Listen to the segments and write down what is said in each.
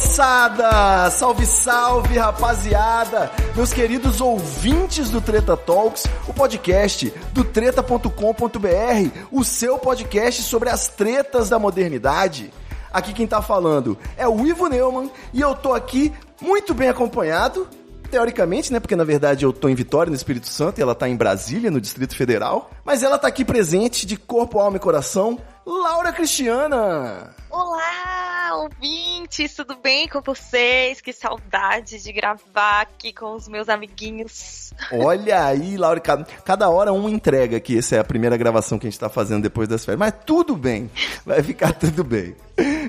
Moçada! Salve, salve, rapaziada! Meus queridos ouvintes do Treta Talks, o podcast do treta.com.br, o seu podcast sobre as tretas da modernidade. Aqui quem tá falando é o Ivo Neumann e eu tô aqui muito bem acompanhado, teoricamente, né? Porque na verdade eu tô em Vitória, no Espírito Santo, e ela tá em Brasília, no Distrito Federal. Mas ela tá aqui presente de corpo, alma e coração, Laura Cristiana! Olá, ouvintes, tudo bem com vocês? Que saudade de gravar aqui com os meus amiguinhos. Olha aí, Laura, cada, cada hora um entrega aqui. Essa é a primeira gravação que a gente tá fazendo depois das férias. Mas tudo bem, vai ficar tudo bem.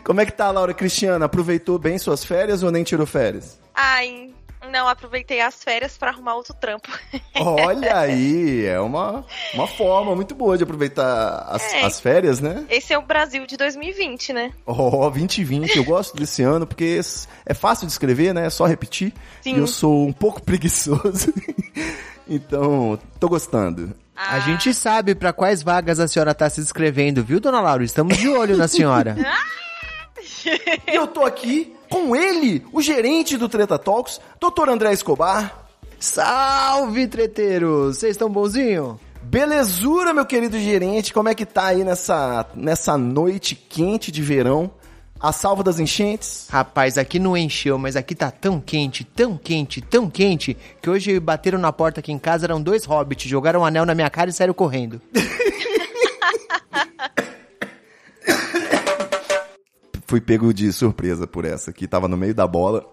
Como é que tá, Laura Cristiana? Aproveitou bem suas férias ou nem tirou férias? Ai, não, aproveitei as férias pra arrumar outro trampo. Olha aí, é uma, uma forma muito boa de aproveitar as, É. as férias, né? Esse é o Brasil de 2020, né? Oh, 2020, eu gosto desse ano porque é fácil de escrever, né? É só repetir. Sim. E eu sou um pouco preguiçoso. então, tô gostando. A gente sabe pra quais vagas a senhora tá se inscrevendo, viu, dona Laura? Estamos de olho na senhora. E eu tô aqui com ele, o gerente do Treta Talks, Dr. André Escobar. Salve, treteiros! Vocês estão bonzinho? Belezura, meu querido gerente, como é que tá aí nessa, nessa noite quente de verão? A salva das enchentes? Rapaz, aqui não encheu, mas aqui tá tão quente, tão quente, tão quente, que hoje bateram na porta aqui em casa, eram dois hobbits, jogaram um anel na minha cara e saíram correndo. Fui pego de surpresa por essa, que tava no meio da bola.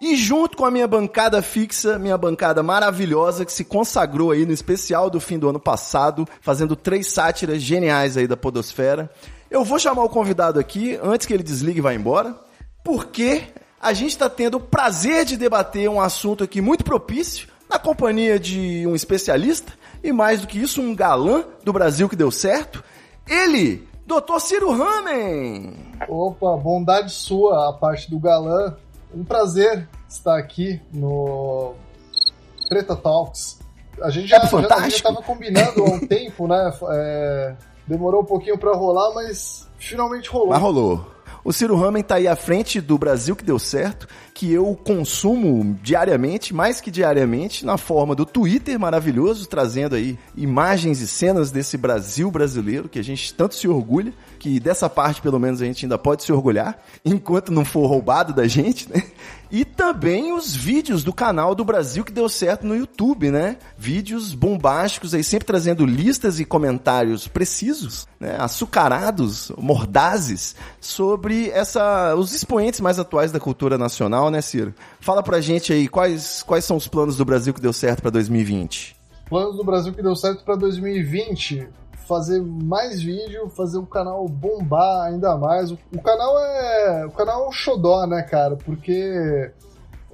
E junto com a minha bancada fixa, minha bancada maravilhosa, que se consagrou aí no especial do fim do ano passado, fazendo três sátiras geniais aí da podosfera. Eu vou chamar o convidado aqui, antes que ele desligue e vá embora, porque a gente está tendo o prazer de debater um assunto aqui muito propício, na companhia de um especialista, e mais do que isso, um galã do Brasil que deu certo. Ele, Dr. Ciro Ramen! Opa, bondade sua, a parte do galã. Um prazer estar aqui no Treta Talks. A gente já, É já, estava combinando há um tempo, né? É, demorou um pouquinho pra rolar, mas finalmente rolou. Mas rolou. O Ciro Ramen tá aí à frente do Brasil que deu certo, que eu consumo diariamente, mais que diariamente, na forma do Twitter maravilhoso, trazendo aí imagens e cenas desse Brasil brasileiro que a gente tanto se orgulha, que dessa parte pelo menos a gente ainda pode se orgulhar, enquanto não for roubado da gente, né? E também os vídeos do canal do Brasil que deu certo no YouTube, né? Vídeos bombásticos aí, sempre trazendo listas e comentários precisos, né? Açucarados, mordazes, sobre essa, os expoentes mais atuais da cultura nacional, né, Ciro? Fala pra gente aí, quais, quais são os planos do Brasil que deu certo pra 2020? Planos do Brasil que deu certo pra 2020. Fazer mais vídeo, fazer o canal bombar ainda mais. O, canal é. O canal é um xodó, né, cara? Porque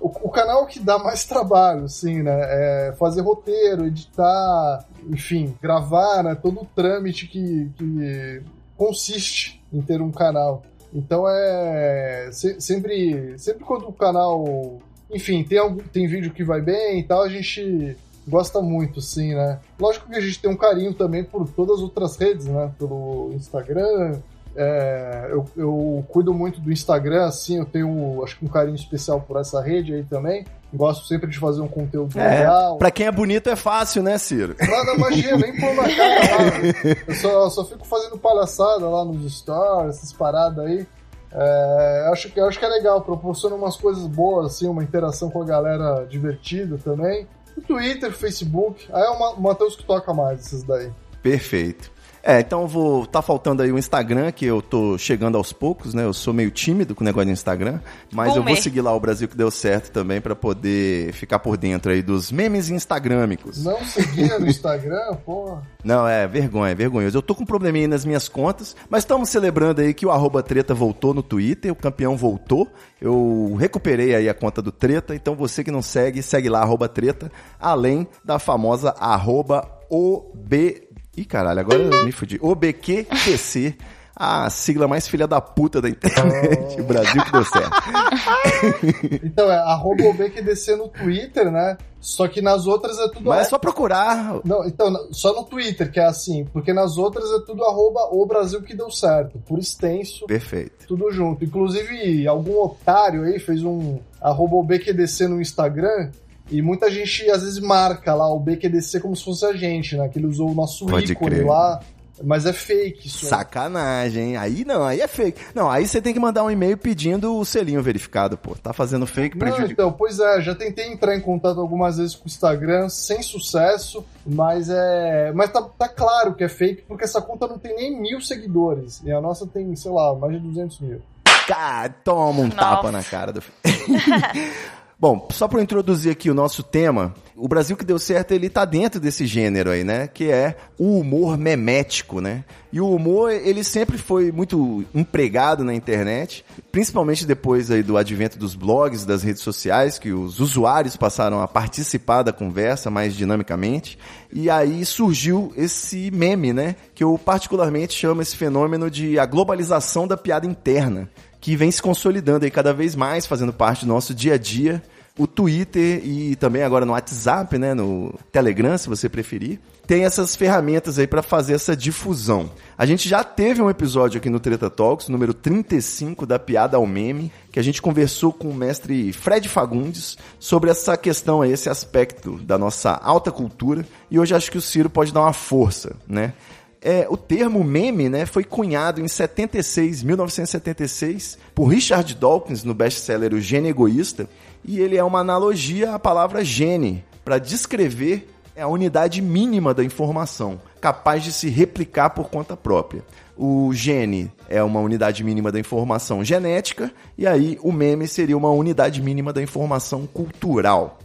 o, o canal que dá mais trabalho, assim, né? É fazer roteiro, editar, enfim, gravar, né? Todo o trâmite que, que consiste em ter um canal. Então é. se- sempre, sempre quando o canal. Enfim, tem, algum, tem vídeo que vai bem e tal, a gente gosta muito, sim, né? Lógico que a gente tem um carinho também por todas as outras redes, né? Pelo Instagram. É, eu, eu cuido muito do Instagram, assim, eu tenho acho que um carinho especial por essa rede aí também. Gosto sempre de fazer um conteúdo legal. pra quem é bonito é fácil, né, Ciro? Nada magia, nem pôr na cara lá. Eu só, eu só fico fazendo palhaçada lá nos stories, essas paradas aí. É, acho, que, acho que é legal, proporciona umas coisas boas, assim, uma interação com a galera divertida também. Twitter, Facebook. Aí é o Matheus que toca mais esses daí. Perfeito. É, então eu vou. Tá faltando aí o Instagram, que eu tô chegando aos poucos, né? Eu sou meio tímido com o negócio do Instagram. Mas eu vou seguir lá o Brasil que deu certo também para poder ficar por dentro aí dos memes instagrâmicos. Não seguia no Instagram, porra. Não, é vergonha, é vergonhoso. Eu tô com um probleminha nas minhas contas, mas estamos celebrando aí que o arroba treta voltou no Twitter, o campeão voltou. Eu recuperei aí a conta do Treta, então você que não segue, segue lá, arroba treta, além da famosa arroba OB Ih, caralho, agora eu me fudi. OBQTC, a sigla mais filha da puta da internet. O Brasil que deu certo. então, é arroba OBQDC no Twitter, né? Só que nas outras é tudo. Mas é só procurar. Não, então, só no Twitter que é assim, porque nas outras é tudo arroba o Brasil que deu certo, por extenso. Perfeito. Tudo junto. Inclusive, algum otário aí fez um arroba OBQDC no Instagram e muita gente às vezes marca lá o BQDC como se fosse a gente, né? Que ele usou o nosso Pode ícone crer. lá. Mas é fake isso. Sacanagem. Aí não, aí é fake. Não, aí você tem que mandar um e-mail pedindo o selinho verificado, pô. Tá fazendo fake Não, então, pois é, já tentei entrar em contato algumas vezes com o Instagram, sem sucesso, mas é. Mas tá, tá claro que é fake, porque essa conta não tem nem mil seguidores. E a nossa tem, sei lá, mais de 200 mil. Cara, toma um Nossa. tapa na cara do. Bom, só para introduzir aqui o nosso tema, o Brasil que deu certo, ele tá dentro desse gênero aí, né? Que é o humor memético, né? E o humor, ele sempre foi muito empregado na internet, principalmente depois aí do advento dos blogs, das redes sociais, que os usuários passaram a participar da conversa mais dinamicamente. E aí surgiu esse meme, né? Que eu particularmente chamo esse fenômeno de a globalização da piada interna que vem se consolidando aí cada vez mais, fazendo parte do nosso dia a dia. O Twitter e também agora no WhatsApp, né, no Telegram, se você preferir, tem essas ferramentas aí para fazer essa difusão. A gente já teve um episódio aqui no Treta Talks, número 35 da piada ao meme, que a gente conversou com o mestre Fred Fagundes sobre essa questão, esse aspecto da nossa alta cultura, e hoje acho que o Ciro pode dar uma força, né? É, o termo meme né, foi cunhado em 76, 1976 por Richard Dawkins no best-seller O Gênio Egoísta e ele é uma analogia à palavra gene para descrever a unidade mínima da informação, capaz de se replicar por conta própria. O gene é uma unidade mínima da informação genética e aí o meme seria uma unidade mínima da informação cultural.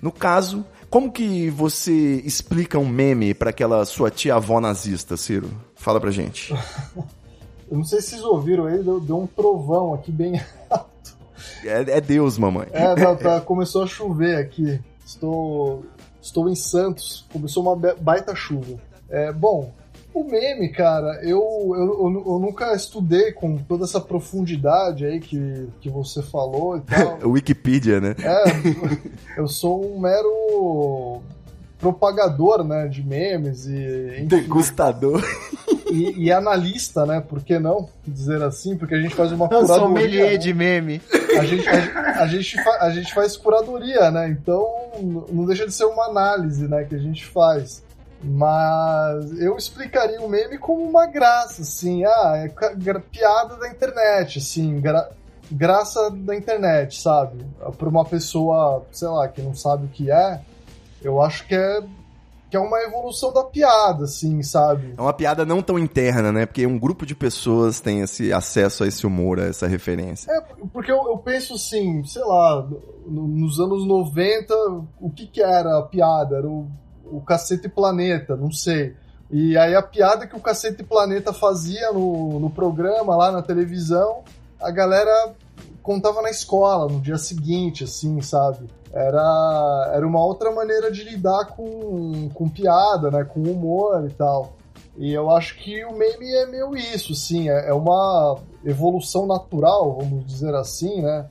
No caso, como que você explica um meme para aquela sua tia avó nazista, Ciro? Fala pra gente. Eu não sei se vocês ouviram ele, deu, deu um trovão aqui bem alto. É, é Deus, mamãe. É, não, tá, começou a chover aqui. Estou, estou em Santos, começou uma baita chuva. É, bom, o meme, cara, eu, eu, eu, eu, nunca estudei com toda essa profundidade aí que, que você falou e tal. Wikipedia, né? É, eu sou um mero propagador, né, de memes e... Enfim, Degustador. E, e, analista, né, por que não dizer assim? Porque a gente faz uma eu curadoria. Sou né? de meme. A gente, a, a, gente fa, a gente faz curadoria, né, então não deixa de ser uma análise, né, que a gente faz. Mas eu explicaria o meme como uma graça, assim, ah, é piada da internet, assim, gra graça da internet, sabe? Para uma pessoa, sei lá, que não sabe o que é, eu acho que é que é uma evolução da piada, assim, sabe? É uma piada não tão interna, né? Porque um grupo de pessoas tem esse acesso a esse humor, a essa referência. É, porque eu, eu penso assim, sei lá, no, nos anos 90, o que que era a piada? Era o o Cacete Planeta, não sei. E aí a piada que o Cacete Planeta fazia no, no programa, lá na televisão, a galera contava na escola no dia seguinte, assim, sabe? Era, era uma outra maneira de lidar com, com piada, né? Com humor e tal. E eu acho que o meme é meio isso, sim. É, é uma evolução natural, vamos dizer assim, né?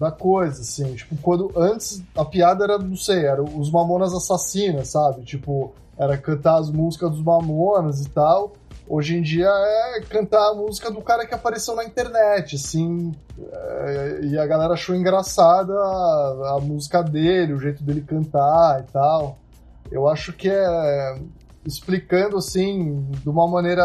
Da coisa, assim. Tipo, quando antes a piada era, não sei, era os Mamonas Assassinas, sabe? Tipo, era cantar as músicas dos Mamonas e tal. Hoje em dia é cantar a música do cara que apareceu na internet, assim. É, e a galera achou engraçada a, a música dele, o jeito dele cantar e tal. Eu acho que é explicando assim de uma maneira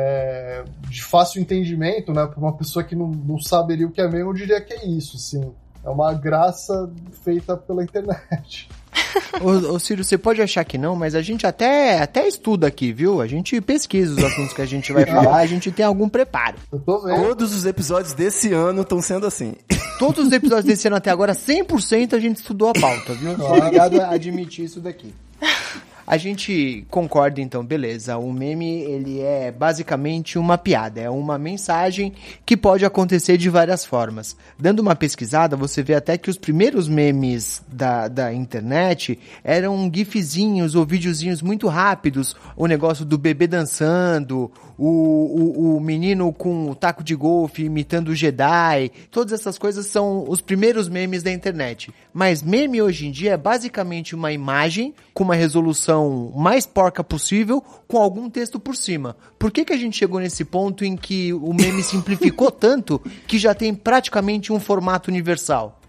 é, de fácil entendimento, né? Para uma pessoa que não, não saberia o que é meme, eu diria que é isso, sim. É uma graça feita pela internet. Ô, ô Ciro, você pode achar que não, mas a gente até, até estuda aqui, viu? A gente pesquisa os assuntos que a gente vai falar, a gente tem algum preparo. Eu tô vendo. Todos os episódios desse ano estão sendo assim. Todos os episódios desse ano até agora, 100% a gente estudou a pauta, viu? Obrigado a admitir isso daqui. A gente concorda então, beleza. O meme, ele é basicamente uma piada, é uma mensagem que pode acontecer de várias formas. Dando uma pesquisada, você vê até que os primeiros memes da, da internet eram gifzinhos ou videozinhos muito rápidos. O negócio do bebê dançando, o, o, o menino com o taco de golfe imitando o Jedi. Todas essas coisas são os primeiros memes da internet. Mas meme hoje em dia é basicamente uma imagem com uma resolução mais porca possível com algum texto por cima. Por que, que a gente chegou nesse ponto em que o meme simplificou tanto que já tem praticamente um formato universal?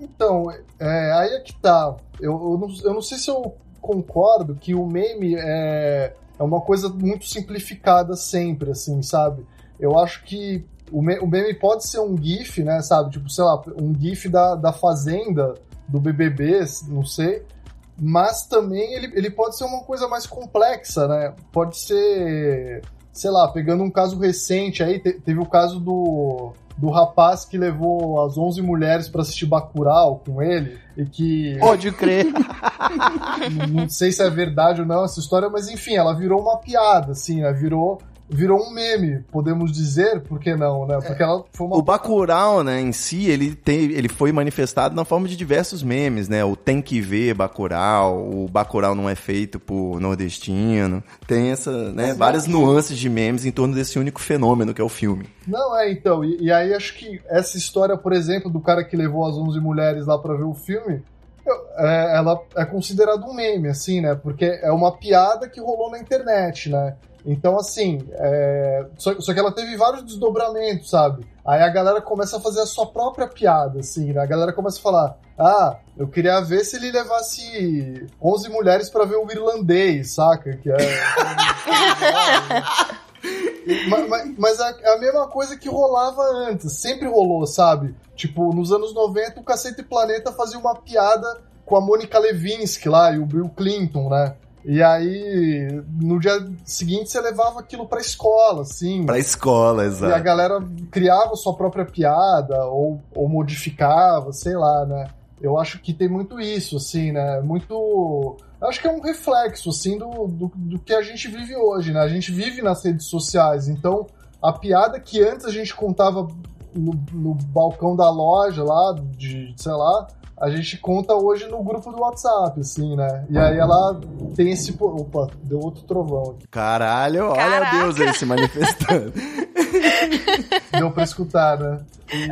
Então, é, aí é que tá. Eu, eu, não, eu não sei se eu concordo que o meme é, é uma coisa muito simplificada sempre, assim, sabe? Eu acho que o, me, o meme pode ser um GIF, né, sabe? Tipo, sei lá, um GIF da, da Fazenda, do BBB, não sei. Mas também ele, ele pode ser uma coisa mais complexa, né? Pode ser, sei lá, pegando um caso recente aí, te, teve o caso do do rapaz que levou as 11 mulheres para assistir Bacurau com ele e que Pode crer. não sei se é verdade ou não essa história, mas enfim, ela virou uma piada, assim, né? Virou virou um meme, podemos dizer, por que não, né? Porque ela foi uma O Bacurau, né, em si, ele, tem, ele foi manifestado na forma de diversos memes, né? O tem que ver Bacurau, o Bacurau não é feito por nordestino. Tem essa, né, várias nuances de memes em torno desse único fenômeno que é o filme. Não, é, então, e, e aí acho que essa história, por exemplo, do cara que levou as 11 mulheres lá pra ver o filme, é, ela é considerada um meme, assim, né? Porque é uma piada que rolou na internet, né? Então, assim, é, só, só que ela teve vários desdobramentos, sabe? Aí a galera começa a fazer a sua própria piada, assim, né? A galera começa a falar, ah, eu queria ver se ele levasse 11 mulheres pra ver o irlandês, saca? Que é... mas, mas- mas é a mesma coisa que rolava antes, sempre rolou, sabe? Tipo, nos anos 90 o Cacete Planeta fazia uma piada com a Mônica Levinsky lá e o Bill Clinton, né? E aí, no dia seguinte você levava aquilo pra escola, assim. Pra escola, E a exato. galera criava sua própria piada ou, ou modificava, sei lá, né? Eu acho que tem muito isso, assim, né? Muito. Acho que é um reflexo, assim, do, do, do que a gente vive hoje, né? A gente vive nas redes sociais, então a piada que antes a gente contava no, no balcão da loja lá, de, sei lá, a gente conta hoje no grupo do WhatsApp, assim, né? E aí ela tem esse. po- Opa, deu outro trovão aqui. Caralho, olha Caraca. Deus aí se manifestando. Deu pra escutar, né?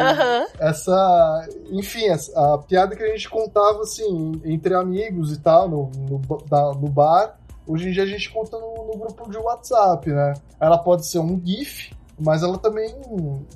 Aham. essa. Enfim, essa- a piada que a gente contava, assim, entre amigos e tal, no, no, da- no bar, hoje em dia a gente conta no, no grupo de WhatsApp, né? Ela pode ser um GIF, mas ela também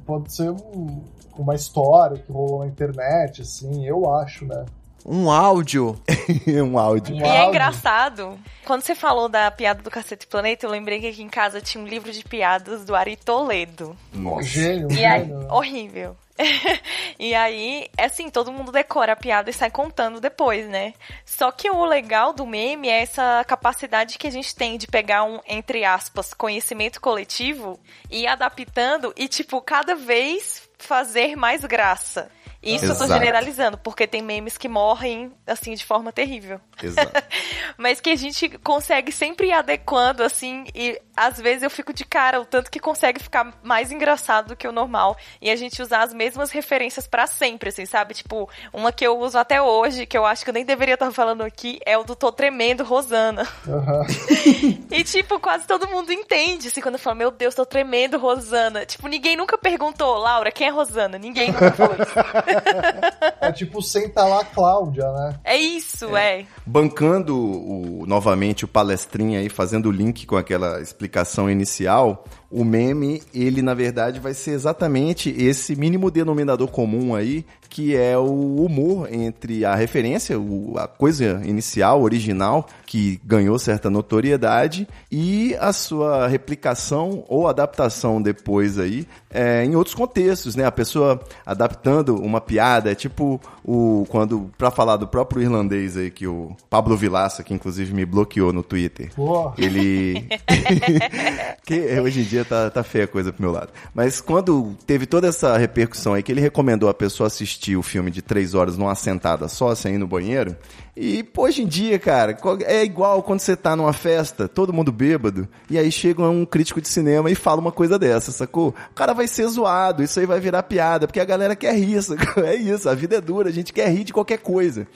pode ser um- uma história que rolou na internet, assim, eu acho, né? Um áudio. um áudio. Um E é engraçado. Quando você falou da piada do Cacete Planeta, eu lembrei que aqui em casa tinha um livro de piadas do Ari Toledo. Nossa. Gênio, E aí, horrível. e aí, é assim, todo mundo decora a piada e sai contando depois, né? Só que o legal do meme é essa capacidade que a gente tem de pegar um, entre aspas, conhecimento coletivo e ir adaptando e, tipo, cada vez fazer mais graça. Isso eu tô Exato. generalizando, porque tem memes que morrem, assim, de forma terrível. Exato. Mas que a gente consegue sempre ir adequando, assim, e às vezes eu fico de cara, o tanto que consegue ficar mais engraçado do que o normal. E a gente usar as mesmas referências pra sempre, assim, sabe? Tipo, uma que eu uso até hoje, que eu acho que eu nem deveria estar falando aqui, é o do Tô Tremendo, Rosana. Aham. E, tipo, quase todo mundo entende, assim, quando eu falo, meu Deus, tô tremendo, Rosana. Tipo, ninguém nunca perguntou, Laura, quem é Rosana? Ninguém nunca falou isso. É tipo senta lá, Cláudia, né? É isso, é. Bancando o, novamente o palestrinha aí, fazendo o link com aquela explicação inicial, o meme, ele na verdade vai ser exatamente esse mínimo denominador comum aí que é o humor entre a referência, o, a coisa inicial, original, que ganhou certa notoriedade, e a sua replicação ou adaptação depois aí é, em outros contextos, né? A pessoa adaptando uma piada, é tipo o quando para falar do próprio irlandês aí que o Pablo Vilaça, que inclusive me bloqueou no Twitter. Boa. Ele que hoje em dia tá, tá feia a coisa pro meu lado. Mas quando teve toda essa repercussão aí que ele recomendou a pessoa assistir o filme de três horas numa sentada só, sem ir no banheiro, e hoje em dia, cara, é igual quando você tá numa festa, todo mundo bêbado, e aí chega um crítico de cinema e fala uma coisa dessa, sacou? O cara vai ser zoado, isso aí vai virar piada, porque a galera quer rir, sacou? É isso, a vida é dura, a gente quer rir de qualquer coisa.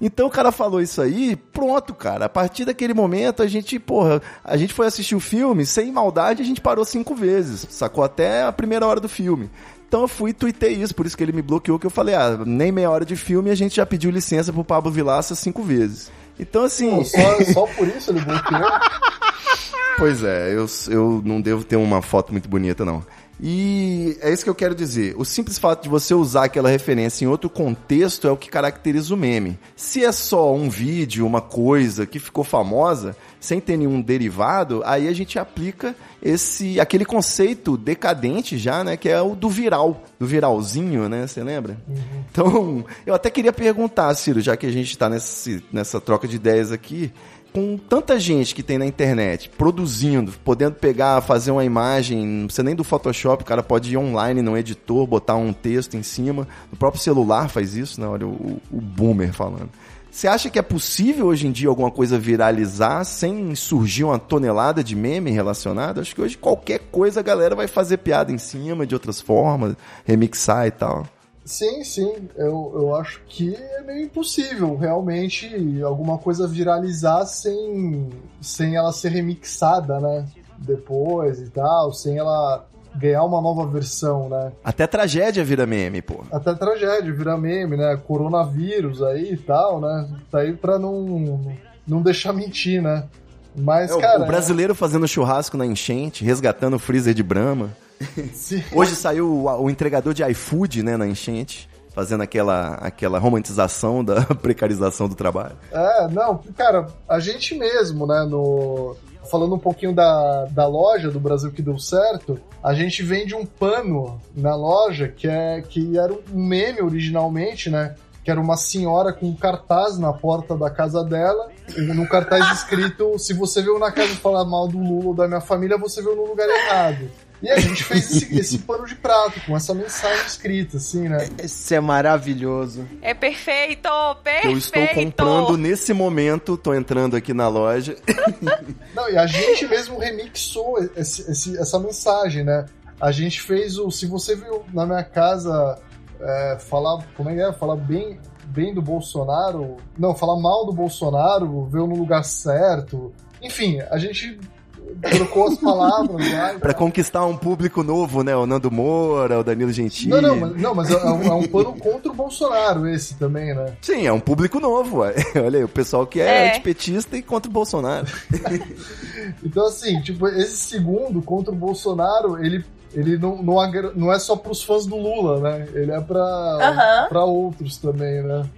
Então o cara falou isso aí, pronto, cara. A partir daquele momento a gente, porra, a gente foi assistir o filme, sem maldade, a gente parou cinco vezes, sacou? Até a primeira hora do filme. Então eu fui e tuitei isso, por isso que ele me bloqueou, que eu falei, ah, nem meia hora de filme a gente já pediu licença pro Pablo Vilaça cinco vezes. Então assim. Pô, só, só por isso ele bloqueou? pois é, eu, eu não devo ter uma foto muito bonita, não. E é isso que eu quero dizer. O simples fato de você usar aquela referência em outro contexto é o que caracteriza o meme. Se é só um vídeo, uma coisa que ficou famosa, sem ter nenhum derivado, aí a gente aplica esse aquele conceito decadente já, né, que é o do viral, do viralzinho, né, você lembra? Uhum. Então, eu até queria perguntar, Ciro, já que a gente está nessa troca de ideias aqui, com tanta gente que tem na internet produzindo, podendo pegar, fazer uma imagem, não precisa nem do Photoshop, o cara pode ir online no editor, botar um texto em cima. O próprio celular faz isso, né? Olha o, o boomer falando. Você acha que é possível hoje em dia alguma coisa viralizar sem surgir uma tonelada de meme relacionado? Acho que hoje qualquer coisa a galera vai fazer piada em cima de outras formas, remixar e tal. Sim, sim. Eu, eu acho que é meio impossível realmente alguma coisa viralizar sem, sem ela ser remixada, né? Depois e tal, sem ela ganhar uma nova versão, né? Até tragédia vira meme, pô. Até tragédia vira meme, né? Coronavírus aí e tal, né? Tá aí pra não, não deixar mentir, né? Mas, é, cara. O brasileiro é... fazendo churrasco na enchente, resgatando o freezer de Brahma. Hoje saiu o, o, entregador de iFood, né, na enchente. Fazendo aquela, aquela romantização da precarização do trabalho. É, não, cara, a gente mesmo, né, no, falando um pouquinho da, da loja do Brasil que deu certo, a gente vende um pano na loja que, é, que era um meme originalmente, né? Que era uma senhora com um cartaz na porta da casa dela, no cartaz escrito: se você veio na casa falar mal do Lula ou da minha família, você veio no lugar errado. E a gente fez esse, esse, pano de prato com essa mensagem escrita, assim, né? Esse é maravilhoso. É perfeito, perfeito. Eu estou comprando nesse momento, tô entrando aqui na loja. Não, e a gente mesmo remixou esse, esse, essa mensagem, né? A gente fez o. Se você viu na minha casa é, falar. Como é que é? Falar bem, bem do Bolsonaro. Não, falar mal do Bolsonaro, veio no lugar certo. Enfim, a gente trocou as palavras lá. pra conquistar um público novo, né? O Nando Moura, o Danilo Gentili. Não, não, mas, não, mas é, um, é um pano contra o Bolsonaro esse também, né? Sim, é um público novo. Olha aí, o pessoal que é, é. antipetista e contra o Bolsonaro. então, assim, tipo, esse segundo contra o Bolsonaro, ele ele não, não, não é só pros fãs do Lula, né? Ele é pra, uhum. pra outros também, né?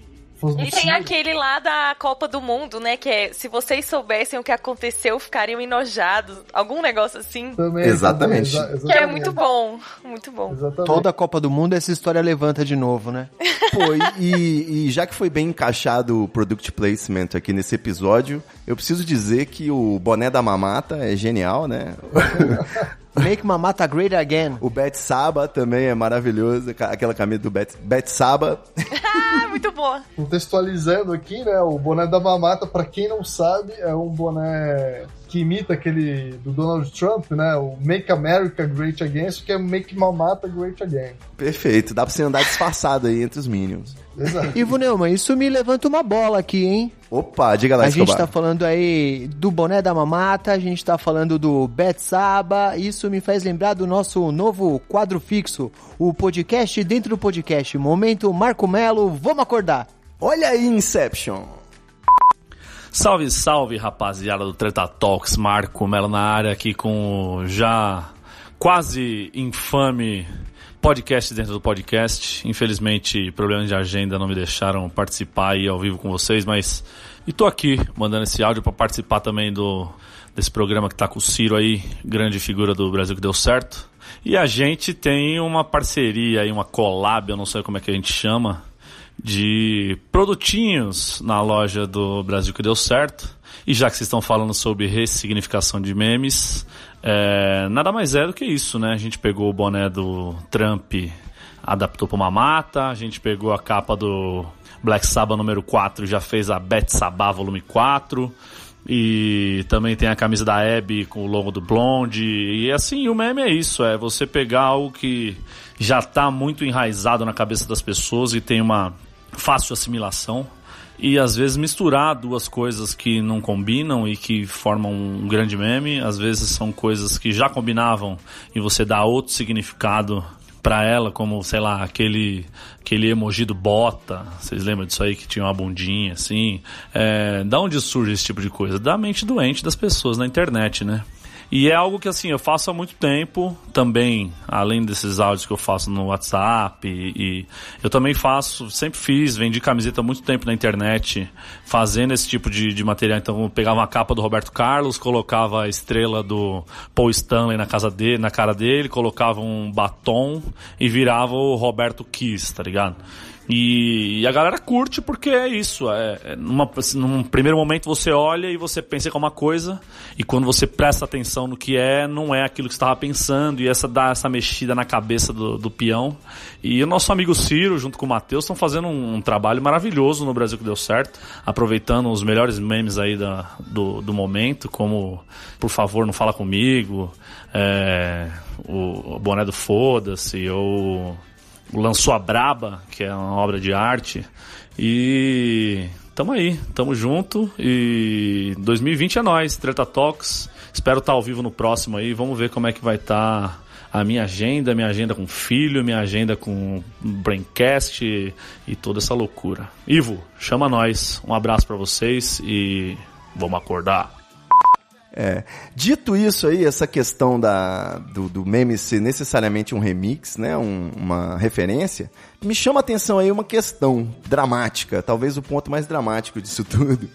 E tem aquele lá da Copa do Mundo, né? Que é se vocês soubessem o que aconteceu, ficariam enojados. Algum negócio assim. Também, exatamente. Também, exatamente. Que é muito bom. Muito bom. Exatamente. Toda a Copa do Mundo, essa história levanta de novo, né? Pô, e, e já que foi bem encaixado o product placement aqui nesse episódio, eu preciso dizer que o boné da mamata é genial, né? Make Mamata Great Again. O Bet Saba também é maravilhoso. Aquela camisa do Bet, Bet Saba. Muito boa. Contextualizando aqui, né? O boné da Mamata, para quem não sabe, é um boné que imita aquele do Donald Trump, né? O Make America Great Again, isso que é Make Mamata Great Again. Perfeito, dá pra você andar disfarçado aí entre os Minions. Exato. Ivo Neumann, isso me levanta uma bola aqui, hein? Opa, diga lá, A Escobar. gente tá falando aí do boné da mamata, a gente tá falando do Bet Saba, isso me faz lembrar do nosso novo quadro fixo, o podcast dentro do podcast, momento Marco Melo, vamos acordar. Olha aí, Inception. Salve, salve, rapaziada do Treta Talks, Marco Melo na área aqui com o já quase infame podcast dentro do podcast. Infelizmente, problemas de agenda não me deixaram participar aí ao vivo com vocês, mas e tô aqui mandando esse áudio para participar também do desse programa que tá com o Ciro aí, grande figura do Brasil que deu certo. E a gente tem uma parceria aí, uma collab, eu não sei como é que a gente chama, de produtinhos na loja do Brasil que deu certo. E já que vocês estão falando sobre ressignificação de memes, é, nada mais é do que isso, né? A gente pegou o boné do Trump, adaptou para uma mata, a gente pegou a capa do Black Sabbath número 4, já fez a Bet Sabbath volume 4. E também tem a camisa da Abby com o logo do Blonde. E assim, o meme é isso: é você pegar algo que já está muito enraizado na cabeça das pessoas e tem uma fácil assimilação e às vezes misturar duas coisas que não combinam e que formam um grande meme, às vezes são coisas que já combinavam e você dá outro significado para ela, como sei lá, aquele aquele emoji do bota, vocês lembram disso aí que tinha uma bundinha assim? É, da onde surge esse tipo de coisa? Da mente doente das pessoas na internet, né? E é algo que assim eu faço há muito tempo também, além desses áudios que eu faço no WhatsApp e, e, eu também faço, sempre fiz, vendi camiseta há muito tempo na internet, fazendo esse tipo de, de material. Então eu pegava uma capa do Roberto Carlos, colocava a estrela do Paul Stanley na casa dele, na cara dele, colocava um batom e virava o Roberto Kiss, tá ligado? E, e, a galera curte porque é isso. É, é numa, num primeiro momento você olha e você pensa que é uma coisa, e quando você presta atenção no que é, não é aquilo que você estava pensando, e essa dá essa mexida na cabeça do, do peão. E o nosso amigo Ciro, junto com o Matheus, estão fazendo um, um, trabalho maravilhoso no Brasil que deu certo, aproveitando os melhores memes aí da, do, do momento, como Por favor, não fala comigo, é, o, o boné do foda-se, ou lançou a Braba, que é uma obra de arte. E tamo aí, tamo junto. E 2020 é nós, Treta Talks. Espero estar ao vivo no próximo aí. Vamos ver como é que vai estar tá a minha agenda, minha agenda com filho, minha agenda com Braincast e, e toda essa loucura. Ivo, chama nós. Um abraço para vocês e vamos acordar. É. Dito isso aí, essa questão da, do, do meme ser necessariamente um remix, né, um, uma referência, me chama a atenção aí uma questão dramática, talvez o ponto mais dramático disso tudo,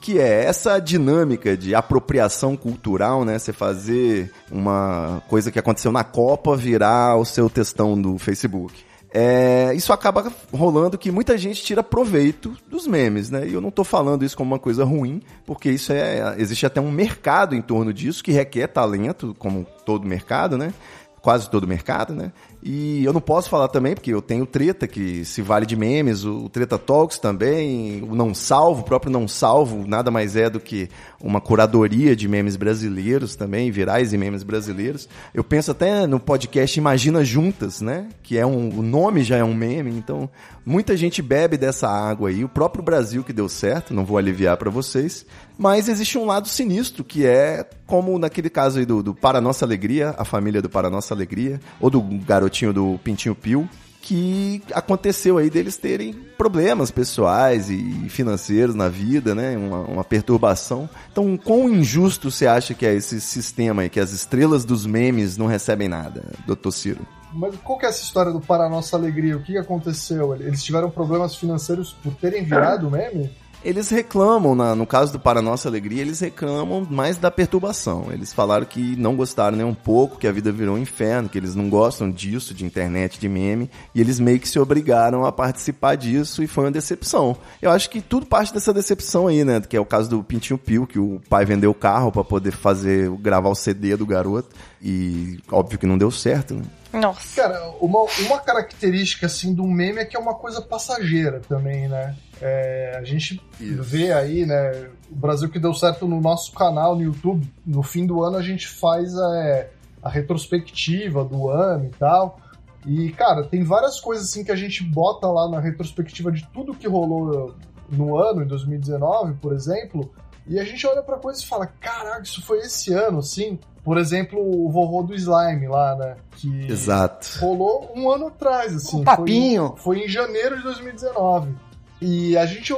que é essa dinâmica de apropriação cultural, né, você fazer uma coisa que aconteceu na Copa virar o seu textão do Facebook é, isso acaba rolando que muita gente tira proveito dos memes, né? E eu não estou falando isso como uma coisa ruim, porque isso é. Existe até um mercado em torno disso que requer talento, como todo mercado, né? Quase todo mercado, né? E eu não posso falar também, porque eu tenho treta que se vale de memes, o Treta Talks também, o Não Salvo, o próprio Não Salvo, nada mais é do que uma curadoria de memes brasileiros também, virais e memes brasileiros. Eu penso até no podcast Imagina Juntas, né? Que é um, o nome já é um meme, então muita gente bebe dessa água aí. O próprio Brasil que deu certo, não vou aliviar para vocês. Mas existe um lado sinistro, que é como naquele caso aí do, do Para Nossa Alegria, a família do Para Nossa Alegria, ou do garotinho do Pintinho Pio, que aconteceu aí deles terem problemas pessoais e financeiros na vida, né? Uma, uma, perturbação. Então, quão injusto você acha que é esse sistema aí, que as estrelas dos memes não recebem nada, doutor Ciro? Mas qual que é essa história do Para Nossa Alegria? O que aconteceu? Eles tiveram problemas financeiros por terem virado meme? Eles reclamam, na, no caso do Para Nossa Alegria, eles reclamam mais da perturbação. Eles falaram que não gostaram nem um pouco, que a vida virou um inferno, que eles não gostam disso, de internet, de meme, e eles meio que se obrigaram a participar disso e foi uma decepção. Eu acho que tudo parte dessa decepção aí, né? Que é o caso do Pintinho Pio, que o pai vendeu o carro para poder fazer, gravar o CD do garoto, e óbvio que não deu certo, né? Nossa. Cara, uma, uma característica assim do meme é que é uma coisa passageira também, né? É, a gente Isso. vê aí, né? O Brasil que deu certo no nosso canal no YouTube. No fim do ano a gente faz a, a retrospectiva do ano e tal. E, cara, tem várias coisas assim que a gente bota lá na retrospectiva de tudo que rolou no ano, em 2019, por exemplo, e a gente olha pra coisa e fala: caraca, isso foi esse ano, assim. Por exemplo, o vovô do slime lá, né? Que Exato. rolou um ano atrás, assim. Um papinho. Foi, foi em janeiro de 2019. E a gente,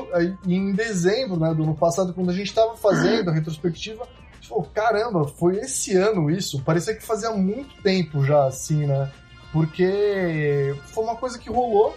em dezembro né, do ano passado, quando a gente estava fazendo a retrospectiva, a gente falou, caramba, foi esse ano isso? Parecia que fazia muito tempo já, assim, né? porque foi uma coisa que rolou,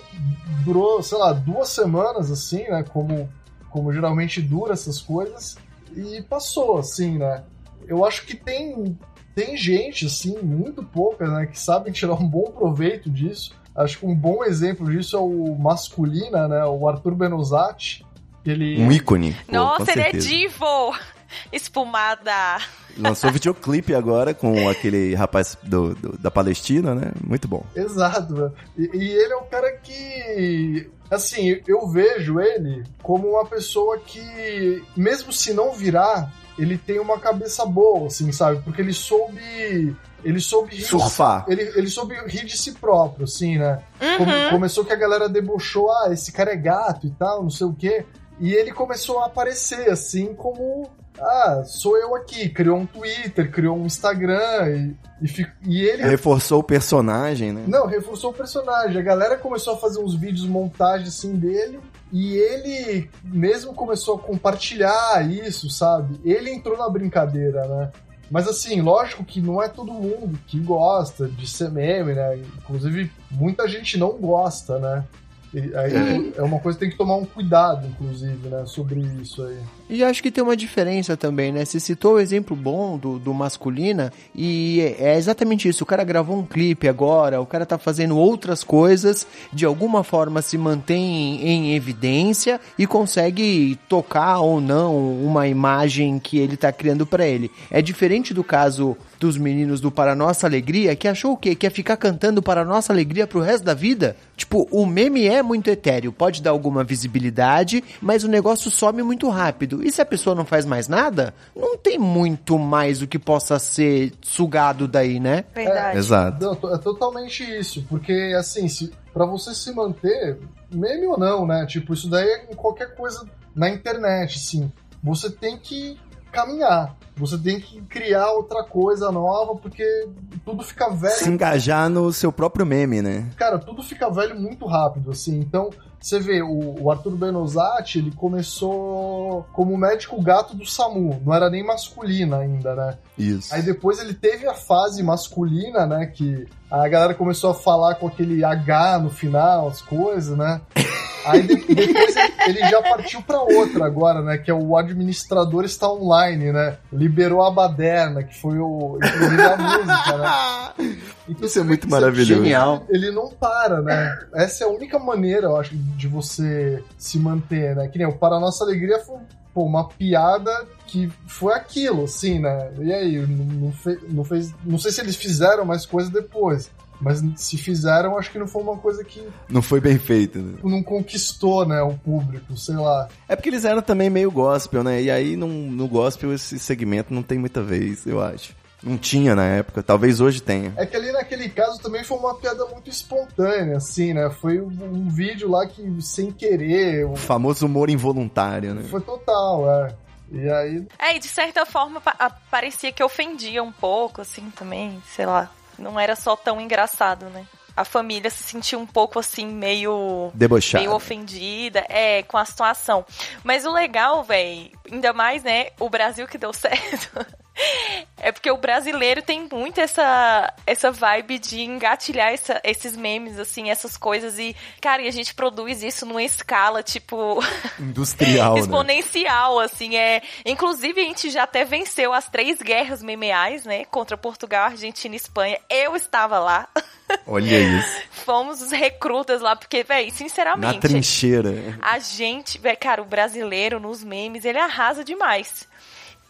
durou, sei lá, duas semanas, assim, né? Como, como geralmente dura essas coisas, e passou, assim, né? Eu acho que tem, tem gente, assim, muito pouca, né, que sabem tirar um bom proveito disso. Acho que um bom exemplo disso é o Masculina, né? O Arthur Benozati. Ele... Um ícone. pô, Nossa, ele é divo! Espumada. Lançou videoclipe agora com aquele rapaz do, do- da Palestina, né? Muito bom. Exato. E, e ele é um cara que. Assim, eu vejo ele como uma pessoa que, mesmo se não virar, ele tem uma cabeça boa, assim, sabe? Porque ele soube. Ele soube rir. Surfar. Ele, ele soube rir de si próprio, assim, né? Uhum. Come- começou que a galera debochou, ah, esse cara é gato e tal, não sei o quê. E ele começou a aparecer, assim, como. Ah, sou eu aqui. Criou um Twitter, criou um Instagram e, e, fi- e ele Reforçou o personagem, né? não, reforçou o personagem. A galera começou a fazer uns vídeos montagem assim dele. E ele mesmo começou a compartilhar isso, sabe? Ele entrou na brincadeira, né? Mas assim, lógico que não é todo mundo que gosta de ser meme, né? Inclusive, muita gente não gosta, né? Aí é uma coisa que tem que tomar um cuidado, inclusive, né? Sobre isso aí. E acho que tem uma diferença também, né? Você citou o exemplo bom do, do masculina e é exatamente isso. O cara gravou um clipe agora, o cara tá fazendo outras coisas, de alguma forma se mantém em evidência e consegue tocar ou não uma imagem que ele tá criando pra ele. É diferente do caso dos meninos do Para Nossa Alegria, que achou o quê? Quer ficar cantando Para Nossa Alegria pro resto da vida? Tipo, o meme é muito etéreo, pode dar alguma visibilidade, mas o negócio some muito rápido. E se a pessoa não faz mais nada, não tem muito mais o que possa ser sugado daí, né? Verdade. Exato. Não, é totalmente isso, porque assim, se, para você se manter, meme ou não, né? Tipo, isso daí é em qualquer coisa na internet, assim. Você tem que caminhar, você tem que criar outra coisa nova, porque tudo fica velho. Se engajar no seu próprio meme, né? Cara, tudo fica velho muito rápido, assim. Então, você vê, o, o Arthur Benozati, ele começou como médico gato do SAMU, não era nem masculina ainda, né? Isso. Aí depois ele teve a fase masculina, né? Que a galera começou a falar com aquele H no final, as coisas, né? Aí de- depois ele, já partiu pra outra agora, né? Que é o administrador está online, né? Liberou a baderna, que foi o inclusive a música, né? Então, Isso é muito que maravilhoso. Genial. Ele não para, né? Essa é a única maneira, eu acho, de você se manter, né? Que nem o Para Nossa Alegria foi pô, uma piada que foi aquilo, assim, né? E aí, não, não fe- não fez. Não sei se eles fizeram mais coisa depois. Mas se fizeram, acho que não foi uma coisa que Não foi bem feito, né? não conquistou, né, o público, sei lá. É porque eles eram também meio gospel, né? E aí no, no gospel esse segmento não tem muita vez, eu acho. Não tinha na época, talvez hoje tenha. É que ali naquele caso também foi uma piada muito espontânea, assim, né? Foi um, um vídeo lá que, sem querer, O famoso humor involuntário, né? foi total, é. E aí, É, e de certa forma parecia que ofendia um pouco, assim, também, sei lá. Não era só tão engraçado, né? A família se sentiu um pouco assim, meio. Debochado. Meio ofendida, é, com a situação. Mas o legal, velho, ainda mais, né, o Brasil que deu certo. É porque o brasileiro tem muito essa, essa vibe de engatilhar essa- esses memes, assim, essas coisas. E, cara, e a gente produz isso numa escala, tipo, Industrial, né? exponencial, assim. É... Inclusive, a gente já até venceu as três guerras memeais, né? Contra Portugal, Argentina e Espanha. Eu estava lá. Olha isso. Fomos os recrutas lá, porque, Na sinceramente. trincheira. A gente, véi, cara, o brasileiro nos memes, ele arrasa demais.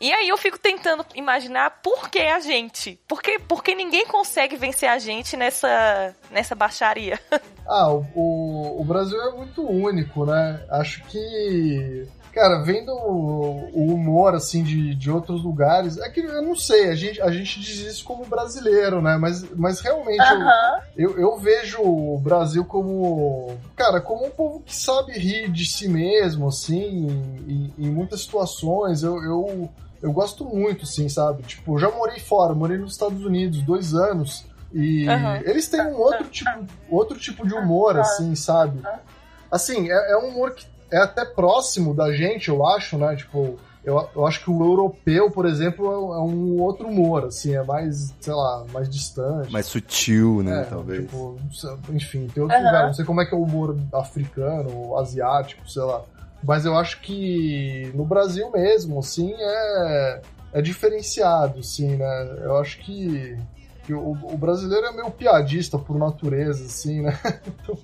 E aí eu fico tentando imaginar por que a gente? Por que, por que ninguém consegue vencer a gente nessa, nessa baixaria? Ah, o, o, o Brasil é muito único, né? Acho que. Cara, vendo o, o humor, assim, de, de outros lugares, é que eu não sei, a gente, a gente diz isso como brasileiro, né? Mas, mas realmente eu, eu, eu vejo o Brasil como. Cara, como um povo que sabe rir de si mesmo, assim, em, em muitas situações. Eu, eu, eu gosto muito, assim, sabe? Tipo, eu já morei fora, morei nos Estados Unidos dois anos. E Aham. eles têm um outro tipo, outro tipo de humor, assim, sabe? Assim, é, é um humor que é até próximo da gente, eu acho, né? Tipo, eu, eu acho que o europeu, por exemplo, é um outro humor, assim, é mais, sei lá, mais distante. Mais sutil, né, É, talvez. tipo, enfim, tem outro Aham. lugar. Não sei como é que é o humor africano, asiático, sei lá. Mas eu acho que no Brasil mesmo, assim, é, é diferenciado, assim, né? Eu acho que, que o, o brasileiro é meio piadista por natureza, assim, né? Então,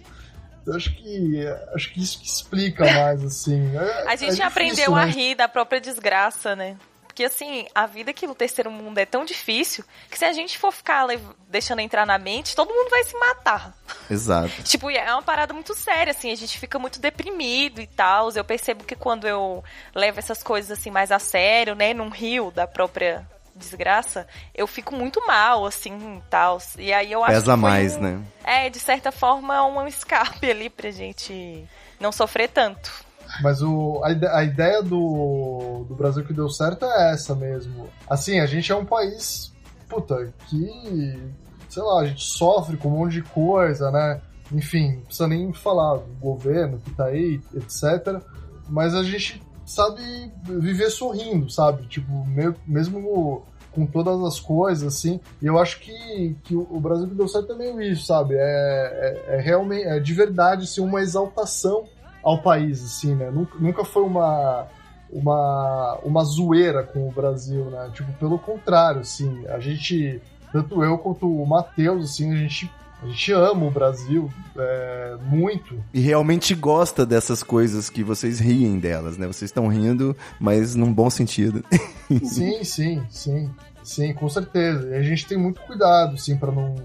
eu acho que acho que isso que explica mais, assim. É- A é gente difícil, aprendeu né? a rir da própria desgraça, né? Porque assim, a vida aqui no terceiro mundo é tão difícil que se a gente for ficar deixando entrar na mente, todo mundo vai se matar. Exato. Tipo, é uma parada muito séria, assim, a gente fica muito deprimido e tal. Eu percebo que quando eu levo essas coisas assim mais a sério, né, num rio da própria desgraça, eu fico muito mal, assim, tal. E aí eu acho Pesa que foi mais, um- né? É, de certa forma, um escape ali pra gente não sofrer tanto. Mas o, a, a ideia do, do Brasil que deu certo é essa mesmo. Assim, a gente é um país, puta, que, sei lá, a gente sofre com um monte de coisa, né? Enfim, não precisa nem falar do governo que tá aí, etc. Mas a gente sabe viver sorrindo, sabe? Tipo, me- mesmo com todas as coisas, assim. E eu acho que, que o o Brasil que deu certo é meio isso, sabe? É, é, é realmente, é de verdade, assim, uma exaltação ao país, assim, né? Nunca, nunca foi uma, uma, uma zoeira com o Brasil, né? Tipo, pelo contrário, assim, a gente, tanto eu quanto o Matheus, assim, a gente, a gente ama o Brasil é, muito. E realmente gosta dessas coisas que vocês riem delas, né? Vocês estão rindo, mas num bom sentido. Sim, sim, sim, sim, com certeza. E a gente tem muito cuidado, assim, pra não,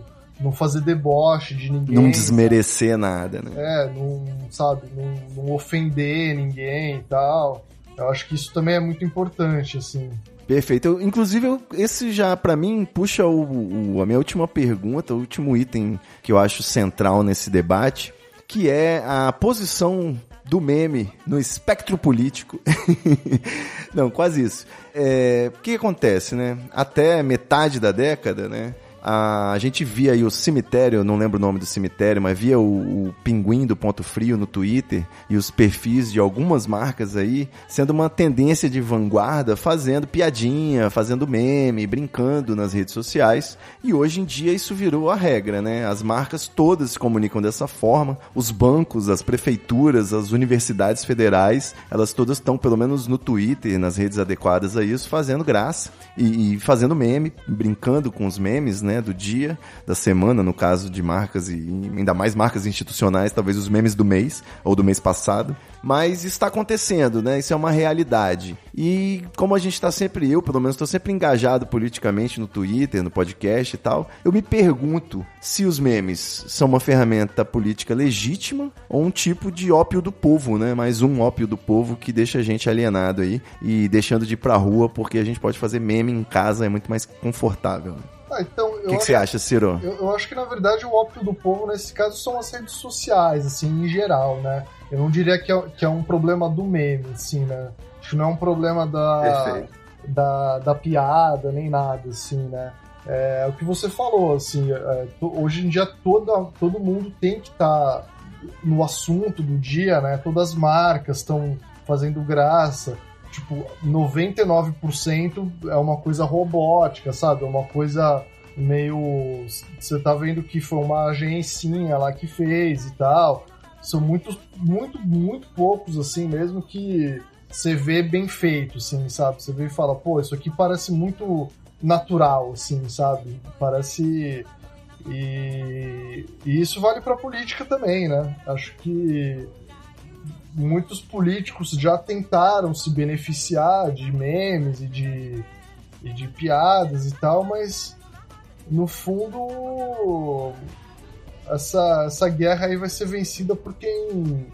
não fazer deboche de ninguém. Não desmerecer nada, né? É, não, sabe, não, não ofender ninguém e tal. Eu acho que isso também é muito importante, assim. Perfeito. Eu, inclusive, eu- esse já, pra mim, puxa o, o- a minha última pergunta, o último item que eu acho central nesse debate, que é a posição do meme no espectro político. Não, quase isso. É, o que acontece, né? Até metade da década, né? A gente via aí o cemitério, não lembro o nome do cemitério, mas via o, o pinguim do Ponto Frio no Twitter e os perfis de algumas marcas aí sendo uma tendência de vanguarda, fazendo piadinha, fazendo meme, brincando nas redes sociais. E hoje em dia isso virou a regra, né? As marcas todas se comunicam dessa forma, os bancos, as prefeituras, as universidades federais, elas todas estão, pelo menos no Twitter, nas redes adequadas a isso, fazendo graça e, e fazendo meme, brincando com os memes, né, do dia, da semana, no caso de marcas e ainda mais marcas institucionais, talvez os memes do mês ou do mês passado. Mas isso está acontecendo, né? Isso é uma realidade. E como a gente está sempre, eu pelo menos estou sempre engajado politicamente no Twitter, no podcast e tal, eu me pergunto se os memes são uma ferramenta política legítima ou um tipo de ópio do povo, né? Mais um ópio do povo que deixa a gente alienado aí e deixando de ir pra rua porque a gente pode fazer meme em casa, é muito mais confortável. Ah, então, O que, que você acha, Ciro? Eu, eu acho que, na verdade, o ópio do povo, nesse caso, são as redes sociais, assim, em geral, né? Eu não diria que é, que é um problema do meme, assim, né? Acho que não é um problema da, da, da piada, nem nada, assim, né? É o que você falou, assim, é, hoje em dia toda, todo mundo tem que estar no assunto do dia, né? Todas as marcas estão fazendo graça. Tipo, 99% é uma coisa robótica, sabe? É uma coisa meio. Você tá vendo que foi uma agencinha lá que fez e tal. São muitos, muito, muito poucos, assim mesmo, que você vê bem feito, assim, sabe? Você vê e fala, pô, isso aqui parece muito natural, assim, sabe? Parece. E, e isso vale pra política também, né? Acho que muitos políticos já tentaram se beneficiar de memes e de, e de piadas e tal, mas no fundo essa, essa guerra aí vai ser vencida por quem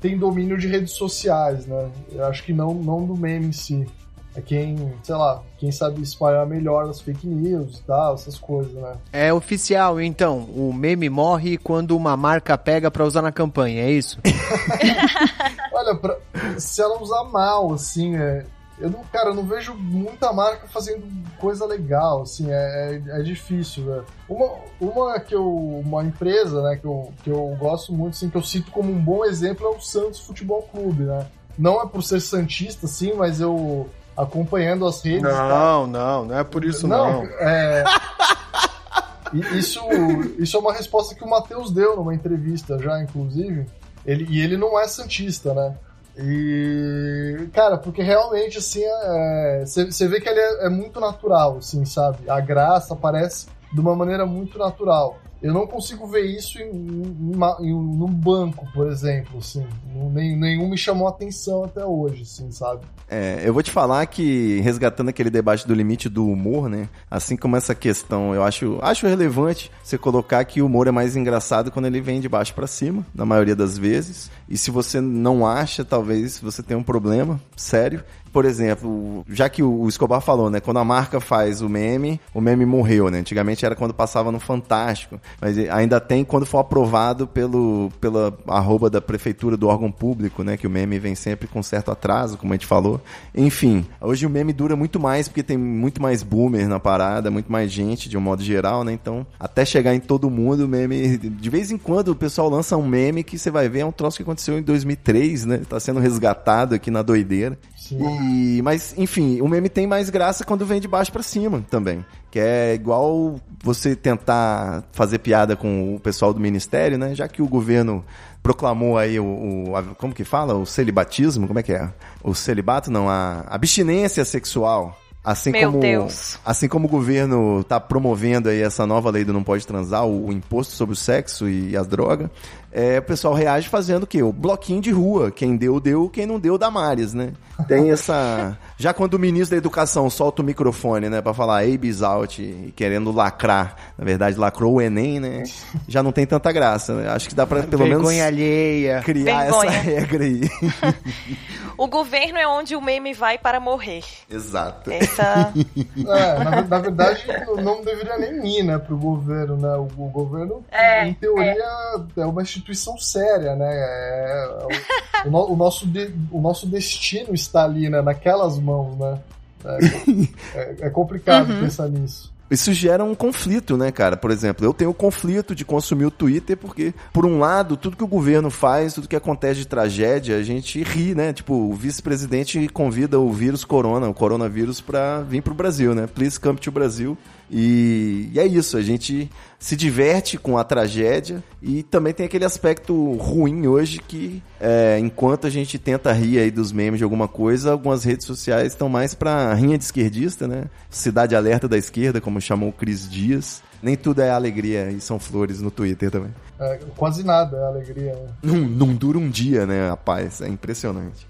tem domínio de redes sociais, né? Eu acho que não, não do meme em si. É quem, sei lá, quem sabe espalhar melhor as fake news e tal, essas coisas, né? É oficial, então. O meme morre quando uma marca pega pra usar na campanha, é isso? Olha, pra- se ela usar mal, assim, é, eu não, cara, eu não vejo muita marca fazendo coisa legal, assim, é, é, é difícil, né? Uma, uma que eu, uma empresa, né, que eu, que eu gosto muito, assim, que eu cito como um bom exemplo é o Santos Futebol Clube, né? Não é por ser santista, assim, mas eu acompanhando as redes. Não, não, não é por isso não. não. É... isso, isso é uma resposta que o Matheus deu numa entrevista já, inclusive. Ele, e ele não é santista, né? E, cara, porque realmente, assim, você é, vê que ele é, é, muito natural, assim, sabe? A graça aparece de uma maneira muito natural. Eu não consigo ver isso em, em, em, num banco, por exemplo, assim. Nem, nenhum me chamou atenção até hoje, assim, sabe? É, eu vou te falar que, resgatando aquele debate do limite do humor, né? Assim como essa questão, eu acho, acho relevante você colocar que o humor é mais engraçado quando ele vem de baixo para cima, na maioria das vezes. E se você não acha, talvez você tenha um problema sério por exemplo, já que o Escobar falou, né? Quando a marca faz o meme, o meme morreu, né? Antigamente era quando passava no Fantástico, mas ainda tem quando for aprovado pelo, pela arroba da prefeitura do órgão público, né? Que o meme vem sempre com certo atraso, como a gente falou. Enfim, hoje o meme dura muito mais porque tem muito mais boomer na parada, muito mais gente de um modo geral, né? Então, até chegar em todo mundo, o meme. De vez em quando o pessoal lança um meme que você vai ver, é um troço que aconteceu em 2003, né? Tá sendo resgatado aqui na doideira. E, mas, enfim, o meme tem mais graça quando vem de baixo para cima também. Que é igual você tentar fazer piada com o pessoal do ministério, né? Já que o governo proclamou aí o, o como que fala? O celibatismo, como é que é? O celibato não, a abstinência sexual. Assim Meu como, Deus. Assim como o governo está promovendo aí essa nova lei do não pode transar, o, o imposto sobre o sexo e as drogas, é, o pessoal reage fazendo o quê? O bloquinho de rua. Quem deu, deu. Quem não deu, Damares, né? Tem essa... Já quando o ministro da Educação solta o microfone, né, pra falar Abe's out e querendo lacrar, na verdade lacrou o Enem, né? Já não tem tanta graça, né? Acho que dá pra pelo Vergonha menos alheia. criar Vergonha. essa regra aí. O governo é onde o meme vai para morrer. Exato. Essa. É, na, na verdade, não deveria nem ir, né, pro governo, né? O, o governo, É, em teoria, é. uma instituição séria, né? É, o, o o nosso de- o nosso destino está ali, né? Naquelas mãos, né? É, é- é complicado pensar nisso. Isso gera um conflito, né, cara? Por exemplo, eu tenho o conflito de consumir o Twitter porque, por um lado, tudo que o governo faz, tudo que acontece de tragédia, a gente ri, né? Tipo, o vice-presidente convida o vírus corona, o coronavírus, pra vir pro Brasil, né? Please come to Brasil. E, e é isso, a gente se diverte com a tragédia e também tem aquele aspecto ruim hoje que, é, enquanto a gente tenta rir aí dos memes de alguma coisa, algumas redes sociais estão mais pra rinha de esquerdista, né? Cidade alerta da esquerda, como chamou o Cris Dias. Nem tudo é alegria e são flores no Twitter também. É, quase nada é alegria. né? Não, não dura um dia, né, rapaz? É impressionante.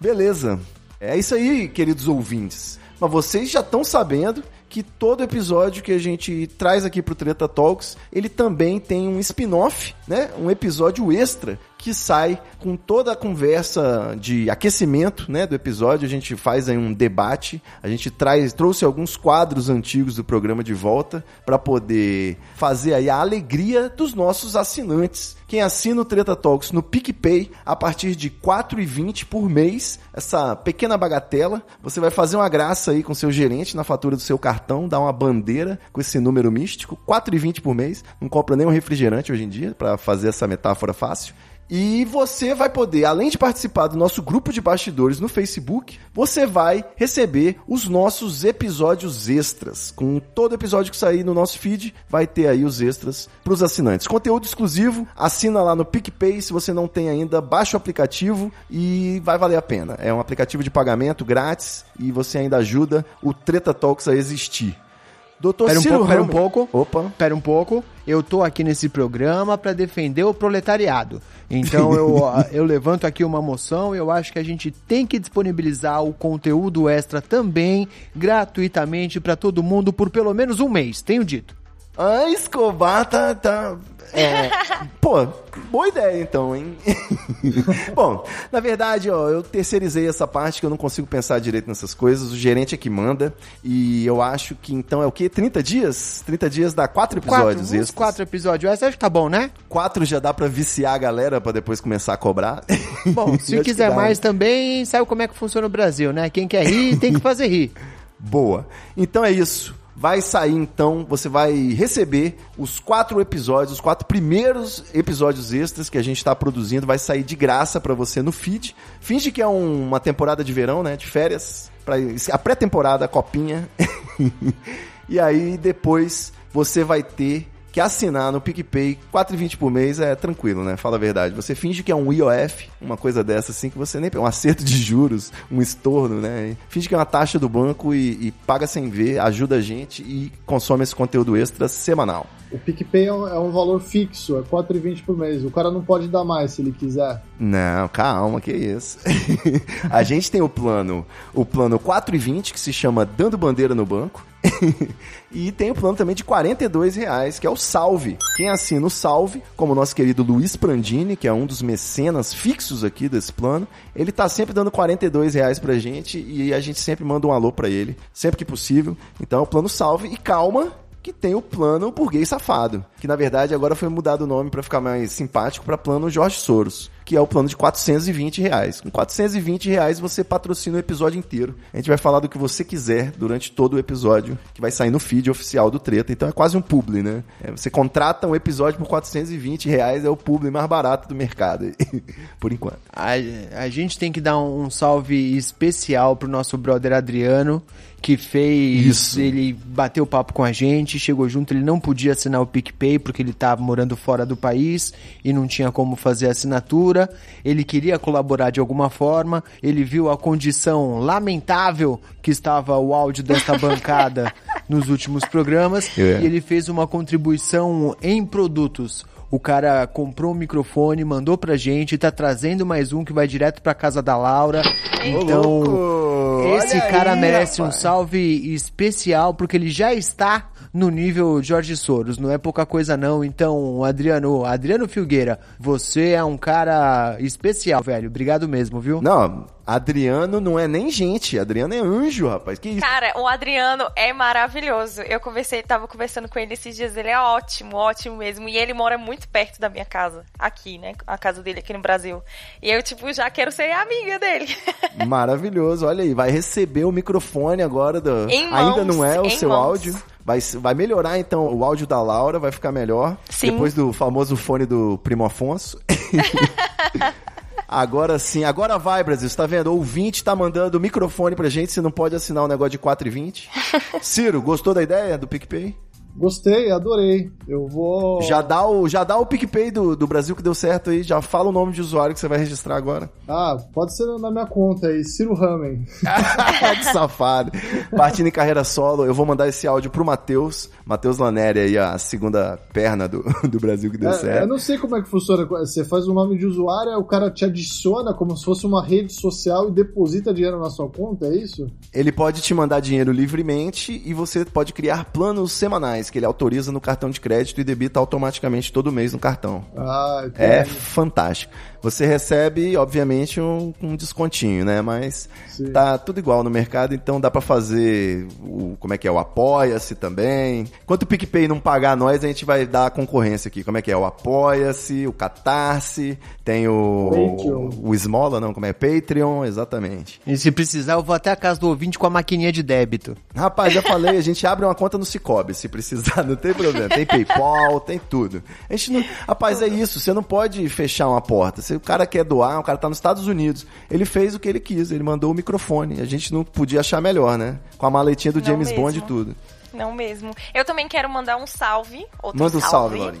Beleza. É isso aí, queridos ouvintes. Mas vocês já estão sabendo que todo episódio que a gente traz aqui pro Treta Talks, ele também tem um spin-off, né? Um episódio extra que sai com toda a conversa de aquecimento, né, do episódio. A gente faz aí um debate, a gente traz trouxe alguns quadros antigos do programa de volta para poder fazer aí a alegria dos nossos assinantes. Quem assina o Treta Talks no PicPay a partir de R$ 4,20 por mês, essa pequena bagatela, você vai fazer uma graça aí com seu gerente na fatura do seu cartão, dar uma bandeira com esse número místico, R$ 4,20 por mês. Não compra nem um refrigerante hoje em dia, para fazer essa metáfora fácil. E você vai poder, além de participar do nosso grupo de bastidores no Facebook, você vai receber os nossos episódios extras. Com todo episódio que sair no nosso feed, vai ter aí os extras para os assinantes. Conteúdo exclusivo, assina lá no PicPay. Se você não tem ainda, baixa o aplicativo e vai valer a pena. É um aplicativo de pagamento grátis e você ainda ajuda o Treta Talks a existir. Doutor Pera um Ciro pouco, pera um pouco. Opa. Pera um pouco. Eu tô aqui nesse programa para defender o proletariado. Então eu, eu levanto aqui uma moção. Eu acho que a gente tem que disponibilizar o conteúdo extra também gratuitamente para todo mundo por pelo menos um mês. Tenho dito. Ah, Escobar tá. tá é, pô, boa ideia então, hein? Bom, na verdade, ó, eu terceirizei essa parte que eu não consigo pensar direito nessas coisas. O gerente é que manda. E eu acho que então é o quê? 30 dias? 30 dias dá quatro episódios. Quatro, quatro episódios. Essa acho que tá bom, né? Quatro já dá pra viciar a galera pra depois começar a cobrar. Bom, se quiser mais também, sabe como é que funciona o Brasil, né? Quem quer rir, tem que fazer rir. Boa. Então é isso. Vai sair então, você vai receber os quatro episódios, os quatro primeiros episódios extras que a gente está produzindo, vai sair de graça para você no feed. Finge que é um, uma temporada de verão, né? De férias, pra, a pré-temporada, a copinha. e aí depois você vai ter que assinar no PicPay 4,20 por mês é tranquilo, né? Fala a verdade. Você finge que é um IOF, uma coisa dessa assim, que você nem um acerto de juros, um estorno, né? Finge que é uma taxa do banco e, e paga sem ver, ajuda a gente e consome esse conteúdo extra semanal. O PicPay é um, é um valor fixo, é 4,20 por mês. O cara não pode dar mais se ele quiser. Não, calma, que isso. a gente tem o plano, o plano 4,20 que se chama Dando Bandeira no Banco. e tem o plano também de 42 reais, que é o Salve. Quem assina o Salve, como o nosso querido Luiz Prandini, que é um dos mecenas fixos aqui desse plano, ele tá sempre dando 42 reais pra gente e a gente sempre manda um alô pra ele, sempre que possível. Então é o plano Salve. E calma, que tem o plano burguês safado, que na verdade agora foi mudado o nome para ficar mais simpático para plano Jorge Soros, que é o plano de 420 reais. Com 420 reais você patrocina o episódio inteiro. A gente vai falar do que você quiser durante todo o episódio, que vai sair no feed oficial do Treta. Então é quase um publi, né? É, você contrata um episódio por 420 reais, é o publi mais barato do mercado, por enquanto. A, a gente tem que dar um salve especial pro nosso brother Adriano, que fez. Isso. Ele bateu papo com a gente, chegou junto, ele não podia assinar o PicPay porque ele estava morando fora do país e não tinha como fazer assinatura. Ele queria colaborar de alguma forma, ele viu a condição lamentável que estava o áudio desta bancada nos últimos programas é. e ele fez uma contribuição em produtos. O cara comprou um microfone, mandou pra gente, tá trazendo mais um que vai direto pra casa da Laura. Então, esse cara aí, merece rapaz. um salve especial porque ele já está no nível Jorge Soros, não é pouca coisa não. Então, Adriano, Adriano Filgueira, você é um cara especial, velho. Obrigado mesmo, viu? Não, Adriano não é nem gente, Adriano é anjo, rapaz. Que isso? Cara, o Adriano é maravilhoso. Eu conversei, tava conversando com ele esses dias, ele é ótimo, ótimo mesmo. E ele mora muito perto da minha casa, aqui, né? A casa dele aqui no Brasil. E eu, tipo, já quero ser amiga dele. Maravilhoso, olha aí, vai receber o microfone agora do. Em Ainda não é o seu mãos. áudio. Vai, vai melhorar então o áudio da Laura, vai ficar melhor. Sim. Depois do famoso fone do Primo Afonso. Agora sim, agora vai, Brasil. Você tá vendo? O ouvinte tá mandando o microfone pra gente, você não pode assinar o um negócio de 4,20. Ciro, gostou da ideia do PicPay? Gostei, adorei. Eu vou. Já dá o, já dá o PicPay do, do Brasil que deu certo aí. Já fala o nome de usuário que você vai registrar agora. Ah, pode ser na minha conta aí, Ciro Ramen. que safado. Partindo em carreira solo, eu vou mandar esse áudio pro Matheus. Matheus Laneri aí, a segunda perna do, do Brasil que deu é, certo. Eu não sei como é que funciona. Você faz o nome de usuário, o cara te adiciona como se fosse uma rede social e deposita dinheiro na sua conta, é isso? Ele pode te mandar dinheiro livremente e você pode criar planos semanais que ele autoriza no cartão de crédito e debita automaticamente todo mês no cartão. Ah, é fantástico. Você recebe, obviamente, um, um descontinho, né? Mas Sim. tá tudo igual no mercado, então dá para fazer o como é que é o apoia-se também. Enquanto o PicPay não pagar nós, a gente vai dar a concorrência aqui. Como é que é o apoia-se, o Catarse, tem o Patreon. o Esmola, não, como é Patreon, exatamente. E se precisar, eu vou até a casa do ouvinte com a maquininha de débito. Rapaz, já falei, a gente abre uma conta no Cicobi, se precisar, não tem problema. Tem PayPal, tem tudo. A gente não, rapaz, é isso, você não pode fechar uma porta se o cara quer doar, o cara tá nos Estados Unidos, ele fez o que ele quis, ele mandou o microfone. A gente não podia achar melhor, né? Com a maletinha do não James mesmo. Bond e tudo. Não mesmo. Eu também quero mandar um salve. Outro Manda um salve, salve.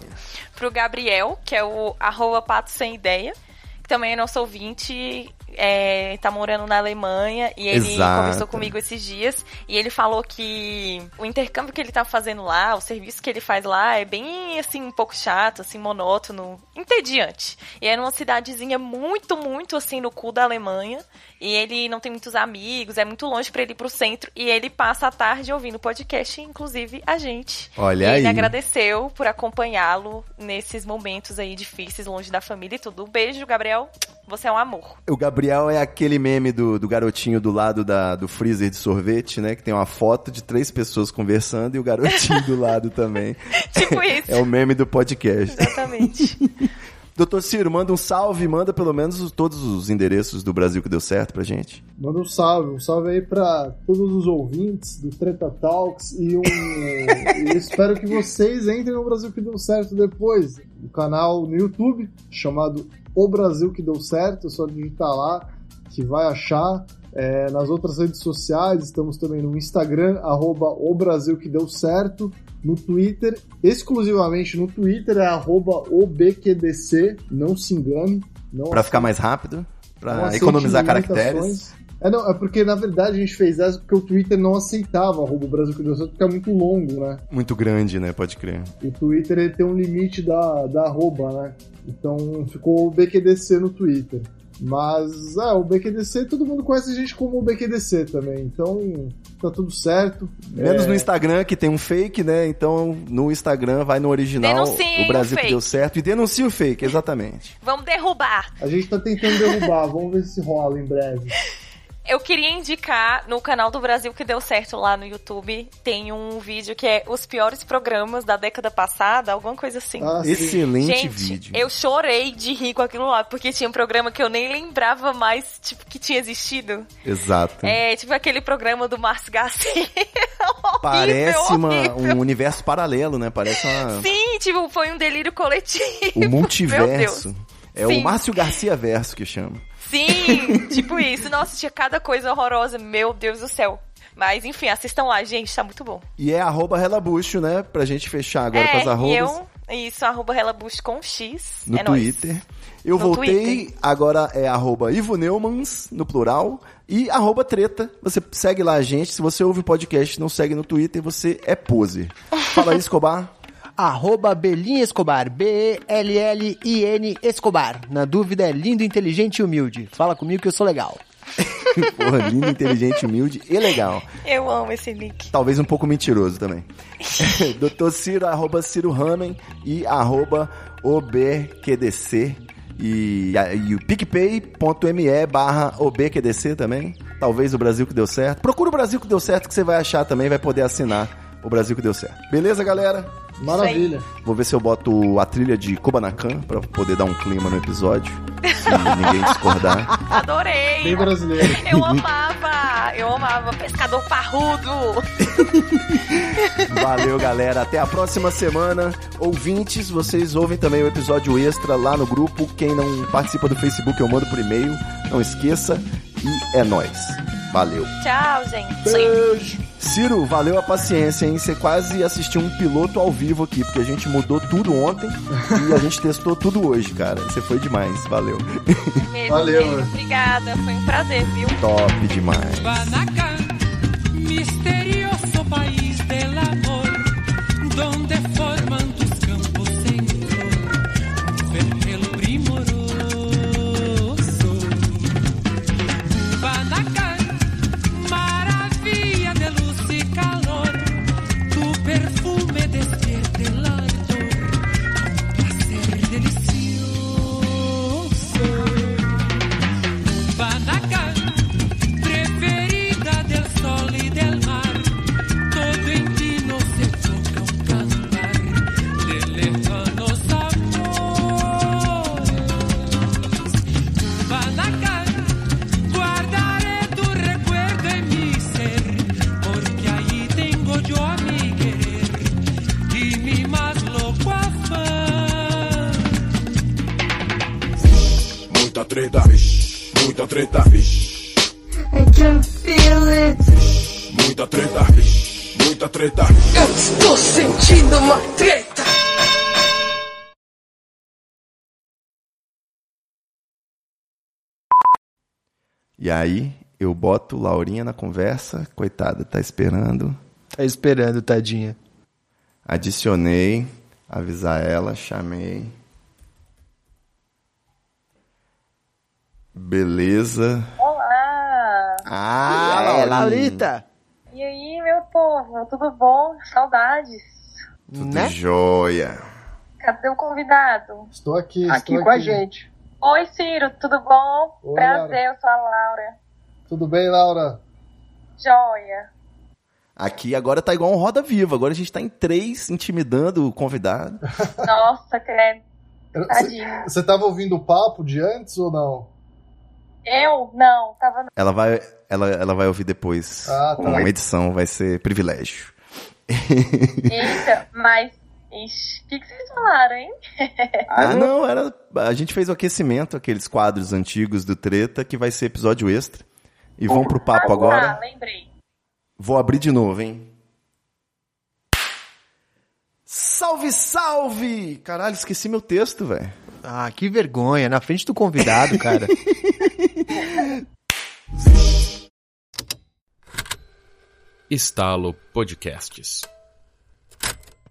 Pro Gabriel, que é o arroba pato sem ideia. Que também é nosso ouvinte é, tá morando na Alemanha e ele Exato. conversou comigo esses dias e ele falou que o intercâmbio que ele tá fazendo lá, o serviço que ele faz lá é bem assim um pouco chato, assim monótono, entediante. E é numa cidadezinha muito, muito assim no cu da Alemanha e ele não tem muitos amigos, é muito longe pra ele ir pro centro e ele passa a tarde ouvindo podcast, inclusive a gente. Olha e aí. ele agradeceu por acompanhá-lo nesses momentos aí difíceis, longe da família e tudo. Um beijo, Gabriel. Você é um amor. O Gabriel é aquele meme do, do garotinho do lado da, do freezer de sorvete, né? Que tem uma foto de três pessoas conversando e o garotinho do lado também. Tipo isso. É o meme do podcast. Exatamente. Doutor Ciro, manda um salve, manda pelo menos os- todos os endereços do Brasil que deu certo pra gente. Manda um salve, um salve aí pra todos os ouvintes do Treta Talks e um. e espero que vocês entrem no Brasil que deu certo depois. O canal no YouTube chamado O Brasil que deu certo, é só digitar lá que vai achar. É, nas outras redes sociais, estamos também no Instagram, arroba O Brasil que deu certo. No Twitter, exclusivamente no Twitter, é arroba OBQDC, não se engane. Não Pra ficar mais rápido, aceite economizar caracteres. É, não, é porque na verdade a gente fez essa porque o Twitter não aceitava arroba Brasil que deu certo, porque é muito longo, né? Muito grande, né? Pode crer. O Twitter ele tem um limite da, da arroba, né? Então ficou o BQDC no Twitter. Mas, é, o BQDC, todo mundo conhece a gente como o BQDC também. Então, tá tudo certo. Menos É, no Instagram, que tem um fake, né? Então, no Instagram, vai no original, Denunciem o Brasil o que deu certo, e denuncia o fake, exatamente. Vamos derrubar. A gente tá tentando derrubar, vamos ver se rola em breve. Eu queria indicar no canal do Brasil que deu certo lá no YouTube. Tem um vídeo que é os piores programas da década passada, alguma coisa assim. Ah, sim. Excelente Gente, vídeo. eu chorei de rir com aquilo lá, porque tinha um programa que eu nem lembrava mais, tipo, que tinha existido. Exato. É, tipo aquele programa do Márcio Garcia. Horrível, Parece uma- horrível. um universo paralelo, né? Parece uma, Sim, tipo, foi um delírio coletivo. um Meu multiverso. Deus. É Sim. o Márcio Garcia verso que chama. Sim, tipo isso. Nossa, tinha cada coisa horrorosa. Meu Deus do céu. Mas enfim, assistam lá, gente, tá muito bom. E é arroba relabucho, né? Pra gente fechar agora com é, as arrobas. e eu, isso, arroba Relabush com X. no é nóis. Twitter. Eu No voltei, Twitter. agora é arroba Ivo Neumans, no plural, e arroba treta. Você segue lá a gente. Se você ouve o podcast e não segue no Twitter, você é poser. Fala aí, Escobar. Arroba Belinha Escobar, B-E-L-L-I-N Escobar. Na dúvida é lindo, inteligente e humilde. Fala comigo que eu sou legal. Porra, lindo, inteligente, humilde e legal. Eu amo esse link. Talvez um pouco mentiroso também. Dr. Ciro, arroba Ciro Ramen e arroba OBQDC. E, e o picpay.me barra OBQDC também. Talvez o Brasil que deu certo. Procura o Brasil que deu certo que você vai achar também, vai poder assinar o Brasil que deu certo. Beleza, galera? Maravilha. Vou ver se eu boto a trilha de Kubanacan pra poder dar um clima no episódio. Se ninguém discordar. Adorei! Bem brasileiro. Eu amava! Eu amava Pescador Parrudo! Valeu, galera. Até a próxima semana. Ouvintes, vocês ouvem também o episódio extra lá no grupo. Quem não participa do Facebook, eu mando por e-mail. Não esqueça. E é nóis. Valeu. Tchau, gente! Beijo. Ciro, valeu a paciência, hein? Você quase assistiu um piloto ao vivo aqui, porque a gente mudou tudo ontem e a gente testou tudo hoje, cara. Você foi demais. Valeu. Mesmo, Valeu, mesmo. Obrigada, foi um prazer, viu? Top demais. Misterioso treta. Muita treta. Eu estou sentindo uma treta. E aí eu boto Laurinha na conversa, coitada, tá esperando. Tá esperando, tadinha. Adicionei, avisar ela, chamei. Beleza. Olá! Ah, é, Laurinha. Laurita. Povo, tudo bom? Saudades. Tudo Né? jóia. Cadê o convidado? Estou aqui, estou Aqui com a gente. Oi, Ciro, tudo bom? Oi, Prazer, eu sou a Laura. Tudo bem, Laura? Joia. Aqui agora tá igual um Roda Viva. Agora a gente tá em três, intimidando o convidado. Nossa, credo. Tadinho. Você estava ouvindo o papo de antes ou não? Eu? Não, tava no... Ela vai, ela, ela vai ouvir depois. Ah, tá. Uma edição, vai ser privilégio. Eita, mas... Ixi, o que, que vocês falaram, hein? Ah, não, era. A gente fez o aquecimento, aqueles quadros antigos do Treta, que vai ser episódio extra. E vamos pro papo Ah, agora. lembrei. Vou abrir de novo, hein? Salve, salve! Caralho, esqueci meu texto, velho. Ah, que vergonha. Na frente do convidado, cara. Estalo Podcasts.